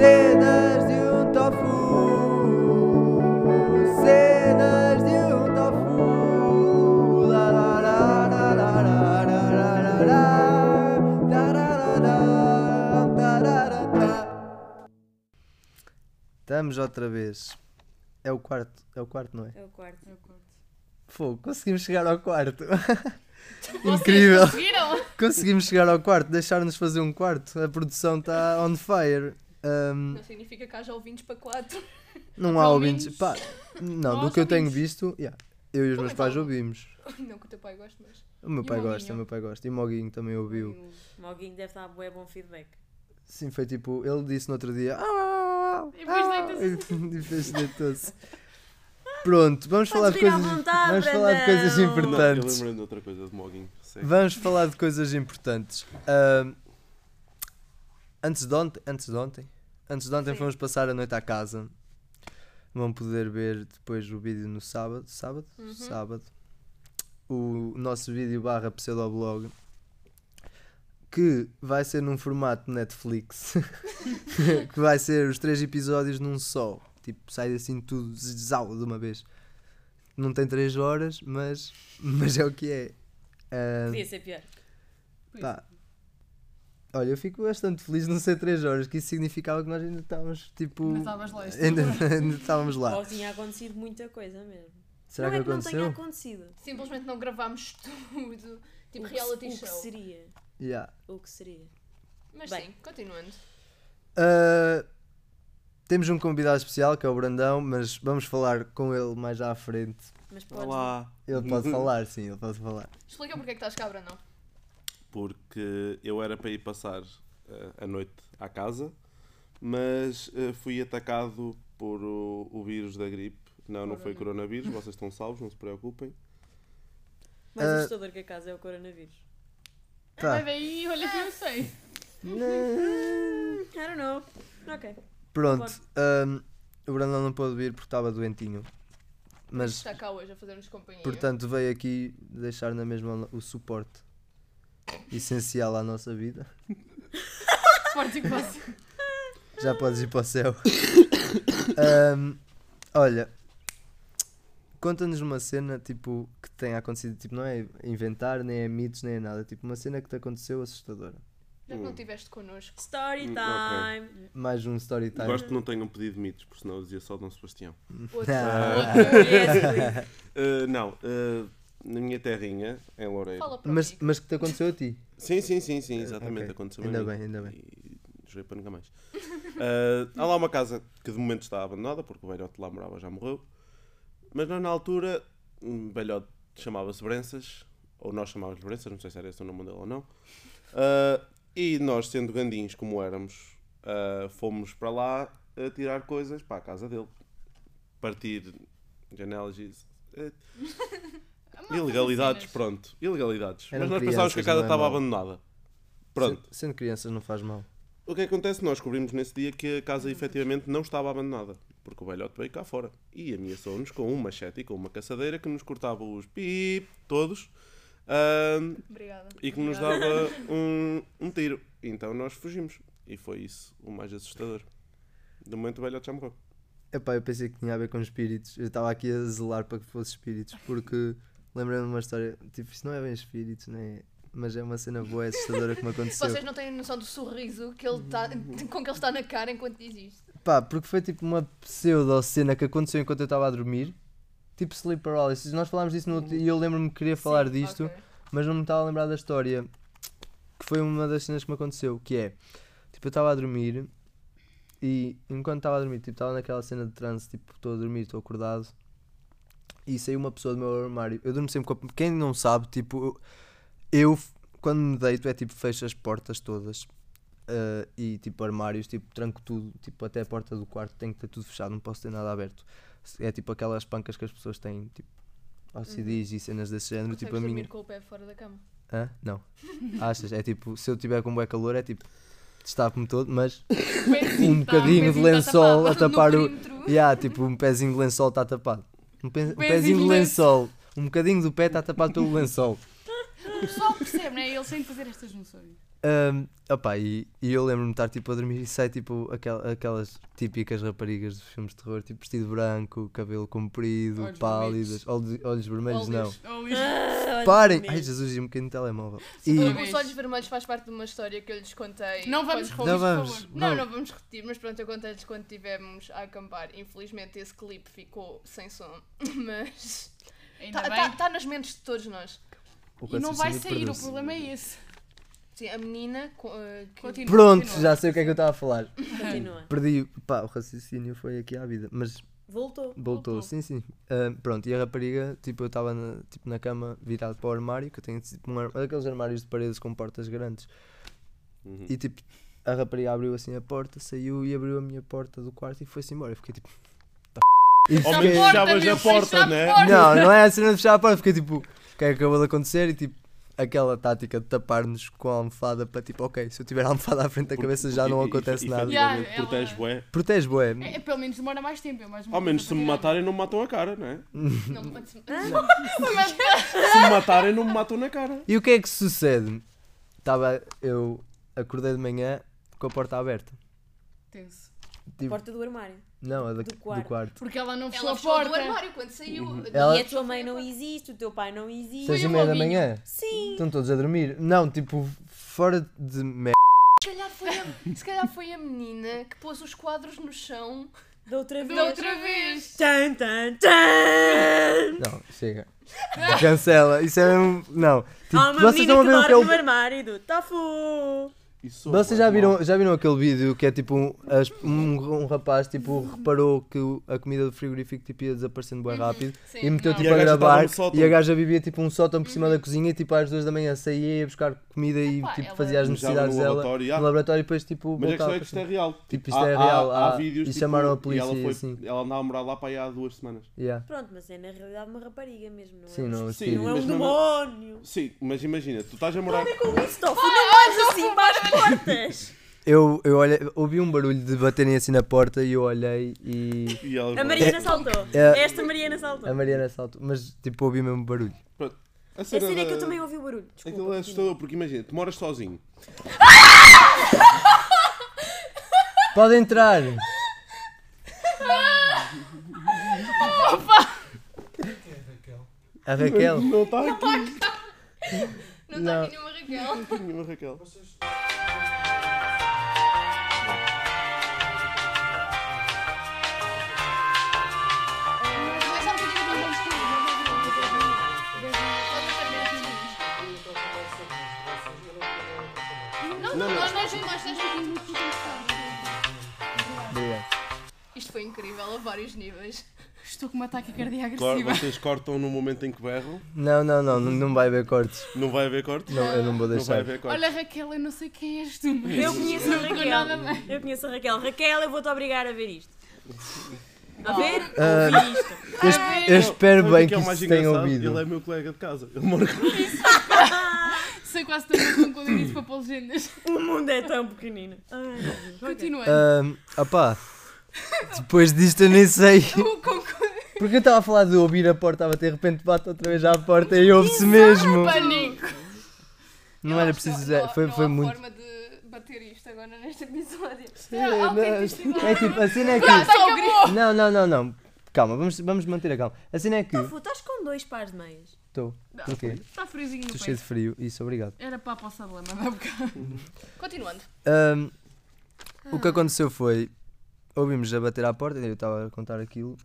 Cenas de um tofu. Cenas de um tofu. La la la la la la la la la. Estamos outra vez. É o quarto, é o quarto, não é? É o quarto. Fogo, conseguimos chegar ao quarto. Incrível. Conseguimos chegar ao quarto, deixar-nos fazer um quarto. A produção está on fire. Ahm, Não significa que haja ouvintes para quatro. não há ouvintes. Pá, não, do nós que eu tenho visto, yeah, eu e os meus Também pais ouvimos. Não que o teu pai goste, mas. O meu E o pai Moguinho? gosta, o meu pai gosta. E o Moguinho também ouviu. O Moguinho deve dar bué bom feedback. Sim, foi tipo, ele disse no outro dia. "Ah, E depois ah", deita-se. e depois deitou-se. Pronto, vamos falar de vir à coisas. vontade, Vamos falar de coisas Brandão. Não, eu importantes. lembrei de outra coisa de Mogging. Vamos falar de coisas importantes. Ahm, antes de ontem, antes de ontem, antes de ontem Sim. fomos passar a noite à casa. Vão poder ver depois o vídeo no sábado, sábado, Uhum. sábado. O nosso vídeo barra pseudoblog que vai ser num formato Netflix que vai ser os três episódios num só tipo sai assim tudo zau de uma vez não tem três horas mas mas é o que é Ah, Podia ser pior. Pá. Olha, eu fico bastante feliz de não ser 3 horas, que isso significava que nós ainda estávamos tipo. Mas estavas lá Ainda, ainda estávamos lá. Ou tinha acontecido muita coisa mesmo. Será não que é que não tenha aconteceu? acontecido. Simplesmente não gravámos tudo. Tipo o que, reality o que show. seria? Yeah. O que seria? Mas Bem. sim, continuando. Ah, temos um convidado especial que é o Brandão, mas vamos falar com ele mais à frente. Mas podes. Olá. Ele pode falar, sim, ele pode falar. Explica porque é que estás cabra, não? Porque eu era para ir passar eh, a noite à casa, mas eh, fui atacado por o, o vírus da gripe. Não, não foi coronavírus, vocês estão salvos, não se preocupem. Mais Ah. assustador que a casa é o coronavírus. Tá. Vai daí, olha que eu sei. I don't know. Ok. Pronto, ahm, o Brandão não pôde vir porque estava doentinho. Mas, Está cá hoje a fazer-nos companhia. portanto, veio aqui deixar na mesma o suporte essencial à nossa vida. Já podes ir para o céu. Ahm, olha, conta-nos uma cena tipo que tenha acontecido, tipo, não é inventar, nem é mitos, nem é nada, tipo uma cena que te aconteceu assustadora. Já que não estiveste connosco. Story Hum, time. Mais um story time. Gosto que não tenham pedido mitos, porque senão eu dizia só Dom Sebastião. Outro. Ah. Outro. Eh, não, eh, na minha terrinha, em Loureiro. Fala para Mas, mim. mas que te aconteceu a ti? Sim, sim, sim, sim, exatamente. Ok. Aconteceu Ainda a mim. bem, ainda bem. E jurei para nunca mais. Eh, há lá uma casa que de momento está abandonada, porque o velhote lá morava já morreu. Mas nós, na altura, um velhote chamava-se Brenças, ou nós chamávamos Brenças, não sei se era esse o nome dele ou não. Eh, e nós, sendo gandins como éramos, eh, fomos para lá a tirar coisas para a casa dele. Partir janelas e. ilegalidades, pronto. Ilegalidades. Eram Mas nós pensávamos que a casa é estava mau. abandonada. Pronto. Sendo, sendo crianças não faz mal. O que acontece? Nós descobrimos nesse dia que a casa efetivamente não estava abandonada. Porque o velhote veio cá fora e ameaçou-nos com um machete e com uma caçadeira que nos cortava os pip todos Obrigada. e que nos dava um, um tiro. Então nós fugimos. E foi isso o mais assustador. De momento o velhote já morreu. Epá, eu pensei que tinha a ver com espíritos. Eu estava aqui a zelar para que fosse espíritos, porque lembrei-me de uma história. Tipo, isto não é bem espíritos, né? Mas é uma cena boa, assustadora que me aconteceu. Vocês não têm noção do sorriso que ele tá, com que ele está na cara enquanto diz isto. Pá, porque foi tipo uma pseudo-cena que aconteceu enquanto eu estava a dormir. Tipo sleep paralysis. Nós falámos disso no e eu lembro-me que queria falar Sim, disto, ok. mas não me estava a lembrar da história. Que foi uma das cenas que me aconteceu, que é... Tipo, eu estava a dormir e enquanto estava a dormir, tipo, estava naquela cena de transe, tipo, estou a dormir, estou acordado. E saiu uma pessoa do meu armário. Eu durmo sempre com a... Quem não sabe, tipo, eu, quando me deito, é tipo, fecho as portas todas. Uh, e tipo armários, tipo tranco tudo, tipo até a porta do quarto tem que ter tudo fechado, não posso ter nada aberto. É tipo aquelas pancas que as pessoas têm, tipo OCDs e cenas desse género, tipo a minha. dormir com o pé fora da cama. Hã? Não. Achas? É tipo, se eu tiver com bué calor, é tipo, destapo-me todo, mas um tá, bocadinho de tá lençol a tapado no tapar o. Yeah, tipo, um pezinho de lençol está tapado. Um, pe- um Pezinho de de lençol. Um bocadinho do pé está tapado pelo lençol. O pessoal percebe, não é? Ele sem fazer estas junções. Ahm, opá, e, e eu lembro-me de estar tipo a dormir e sai tipo aquel- aquelas típicas raparigas dos filmes de terror, tipo vestido branco, cabelo comprido, Olhos pálidas, olhos, olhos vermelhos não. Óleos. Olhos. Ah, Parem! olha Ai Jesus, ia um bocadinho no telemóvel. E... E. Os olhos vermelhos faz parte de uma história que eu lhes contei. Não vamos quando- repetir, Não por vamos. favor. Não, Não. não vamos repetir, mas pronto, eu contei-lhes quando estivemos a acampar. Infelizmente esse clipe ficou sem som, mas está bem. tá, nas mentes de todos nós. E não vai sair, o problema é esse. Sim, a menina co- que Continua. Pronto, continua. já sei o que é que eu estava a falar. Continua. Perdi, pá, o raciocínio foi aqui à vida, mas Voltou. voltou, Voltou. sim, sim. Ah, pronto, e a rapariga, tipo, eu estava na, tipo, na cama virado para o armário, que eu tenho tipo, um ar- aqueles armários de paredes com portas grandes. Uhum. E tipo, a rapariga abriu assim a porta, saiu e abriu a minha porta do quarto e foi-se embora. Eu fiquei tipo. "Tá f***". E Ao fiquei- porta, fechavas meu, a porta, fecha a né? porta. Não, não é a cena de fechar a porta, fiquei tipo, o que é que acabou de acontecer? E tipo, aquela tática de tapar-nos com a almofada para tipo, ok, se eu tiver a almofada à frente da Porque- cabeça já não e- acontece e- nada. Yeah, protege bué. Protege, bué. É, é, pelo menos demora mais tempo. É mais Ao menos se me matarem não me matam a cara, né? não pode ser. Se me matarem não me matam na cara. E o que é que sucede? Estava, eu acordei de manhã com a porta aberta. Tenso. Tipo, Porta do armário. Não, a da- do do quarto. quarto. Porque ela não fechou Ela a fechou do porta. armário quando saiu. Uhum. Ela- E a tua mãe não existe, o teu pai não existe. Seis e meia da manhã? Sim. Estão todos a dormir? Não, tipo, fora de merda. Se calhar, foi a, se calhar foi a menina que pôs os quadros no chão. Da outra vez. Da outra vez. Tan, tan, tan. Não, chega. Cancela. Isso é mesmo. Não. Tipo, Há uma vocês menina que o que é dorme no o. armário do Tafu. Isso Vocês já viram, já viram aquele vídeo que é tipo um, as- um, um rapaz tipo, reparou que o- a comida do frigorífico tipo, ia desaparecendo bem rápido Sim, e meteu tipo E a a gaja gravar estava no sótão. e a gaja vivia tipo um sótão por cima da cozinha e tipo às duas da manhã saía ia buscar comida e Epá, tipo, ela fazia as mijava necessidades no dela laboratório, no laboratório e depois tipo Mas a voltava questão é que para isto é real. Tipo, isto Há- é real, Há, há- vídeos e tipo, chamaram a e polícia ela e foi, assim. Ela andava a morar lá para aí há duas semanas. Yeah. Pronto, mas é na realidade uma rapariga mesmo, não é? Sim, não, um sim. não é um mas mesmo- demónio. Sim, mas imagina, tu estás a morar. Para com isso, Tofu, não vais assim as portas. Eu, eu olhei, ouvi um barulho de baterem assim na porta e eu olhei e E A Mariana saltou. É- Esta Mariana saltou. a Mariana saltou, mas tipo ouvi mesmo barulho. A A cena é que eu também ouvi o barulho. Desculpa. Aquilo é assustador, porque imagina, tu moras sozinho. Pode entrar! A Raquel? Não está aqui. Não está aqui nenhuma Raquel. Não está aqui nenhuma Raquel. Vários níveis. Estou com uma taquicardia Claro, agressiva. vocês cortam no momento em que berram. Não, não, não, não, não vai haver cortes. Não vai haver corte? Não, eu não vou Não vai deixar. haver corte. Olha, Raquel, eu não sei quem és tu, mas. Eu conheço a Não Raquel. Eu conheço a Raquel. Raquel, eu vou-te obrigar a ver isto. A ver? Ah, Ouvir isto. Eu, eu espero o bem que que é o mais isso tenha ouvido. Ele é meu colega de casa. Ele mora. Sei quase tanto quando eu disse para pôr legendas. O mundo é tão pequenino. Ai, meu Deus. Ok. Continua. Ahm, opá, depois disto eu nem sei. Porque eu estava a falar de ouvir a porta a bater, de repente bate outra vez à porta e ouve-se mesmo. Pânico. Não Eu era acho que preciso. não- Foi, não foi há muito. forma de bater isto agora neste episódio. É, não, é tipo, a cena é que. Pronto, acabou. Não, não, não, não. Calma, vamos, vamos manter a calma. A cena é que. Tofu, estás com dois pares de meias. Estou. Porquê? Está friozinho no Estou cheio peito. de frio. Isso, obrigado. Era para a poça de lama, dá bocado. Continuando. Ahm, o que aconteceu foi. Ouvimos a bater à porta, eu estava a contar aquilo,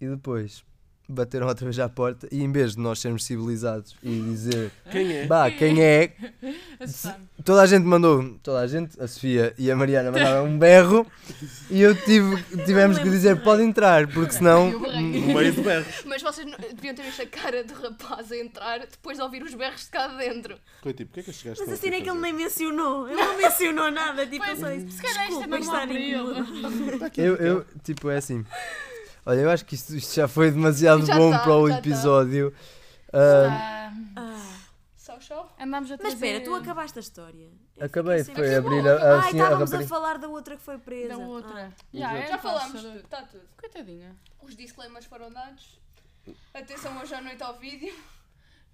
e depois bateram outra vez à porta, e em vez de nós sermos civilizados e dizer, Quem é? bah, quem é? Toda a gente mandou, toda a gente, a Sofia e a Mariana mandaram um berro, e eu tive, tivemos que dizer, pode entrar, porque senão. No meio de berros. Mas vocês não- deviam ter visto a cara do rapaz a entrar depois de ouvir os berros de cá dentro. Foi tipo, o que é que gajos Mas estão a cena é que ele nem mencionou. Ele não mencionou nada. Tipo, Pois, só isso. se calhar isto é incomodado. ele. Tá Eu, eu, tipo, é assim. Olha, eu acho que isto, isto já foi demasiado Já bom tá, para o já tá. episódio. Ah, Ah, Ah. Só show? Andámos a Mas espera, tu acabaste a história. Eu acabei, foi Acabou. abrir a, a, Ai, assim, a estávamos a rapariga. falar da outra que foi presa. Da outra. Ah. Yeah, é Já falámos, está tudo. Coitadinha. Os disclaimers foram dados. Atenção hoje à noite ao vídeo.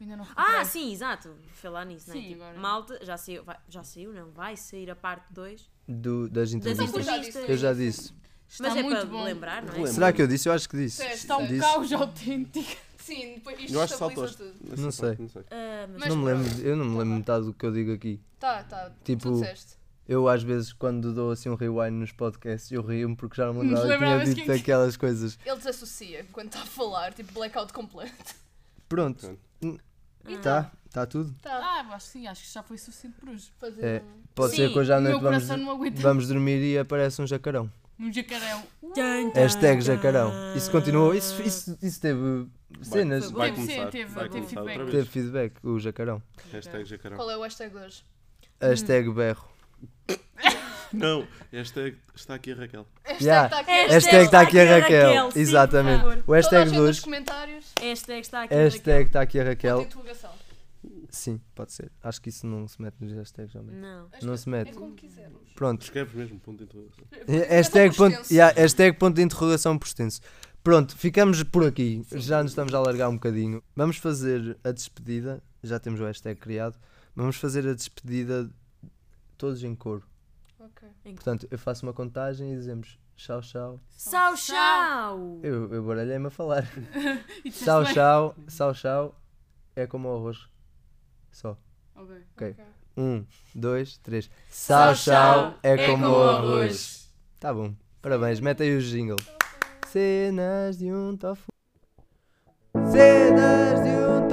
Ainda não recuperei. Ah, sim, exato. Falar nisso, né? Sim, Tipo, agora. Malta, já saiu, vai- já saiu, não? Vai sair a parte 2 Do, das das entrevistas. já entrevistas. disse. Eu já disse. Está Mas é muito para bom. lembrar, não é? Lembro. Será que eu disse? Eu acho que disse. Disseste, Está um Disse. caos autêntico. Sim, depois isto Eu acho estabiliza tudo. Não sei. Não sei. Ah, mas não me lembro, eu não me lembro metade do que eu digo aqui. Tá, tá. Tipo. Eu às vezes quando dou assim um rewind nos podcasts eu rio-me porque já não me lembrava que tinha dito que- aquelas coisas. Ele desassocia quando está a falar, tipo blackout completo. Pronto, Pronto. tá, tá tudo. Tá. Ah, acho que sim, acho que já foi suficiente por hoje. Fazer É. um- Pode Sim, ser que hoje à noite vamos, vamos dormir e aparece um jacarão. Um jacarão. Hashtag jacarão. Isso continuou, isso, isso, isso teve cenas, Vai bom. começar. Sim, teve- vai teve começar feedback. teve feedback, o jacarão. Hashtag jacarão. Qual é o hashtag hoje? Hashtag berro. Não, hashtag está aqui a Raquel. Hashtag Yeah. tá aqui. Hashtag Hashtag está aqui a está Raquel. sim, Exatamente. O a hashtag gente de nos hoje. comentários. Hashtag está aqui. Hashtag está aqui a Raquel. Sim, pode ser. Acho que isso não se mete nos hashtags mesmo. Não. Não se mete. É como quisermos. Pronto. Escreves mesmo ponto de interrogação. Hashtag É tão ponto, yeah, hashtag ponto de interrogação por extenso. Pronto, ficamos por aqui. Já nos estamos a alargar um bocadinho. Vamos fazer a despedida. Já temos o hashtag criado. Vamos fazer a despedida todos em coro. Ok. Portanto, eu faço uma contagem e dizemos tchau, tchau. Tchau, tchau. Eu, eu baralhei-me a falar. E Tchau, tchau, tchau, tchau. É como o arroz. Só. Ok. Um, dois, três. Tchau. tchau. É É como como o arroz. Tá bom. Parabéns. Mete aí o jingle. Cenas de um tofu. Cenas de um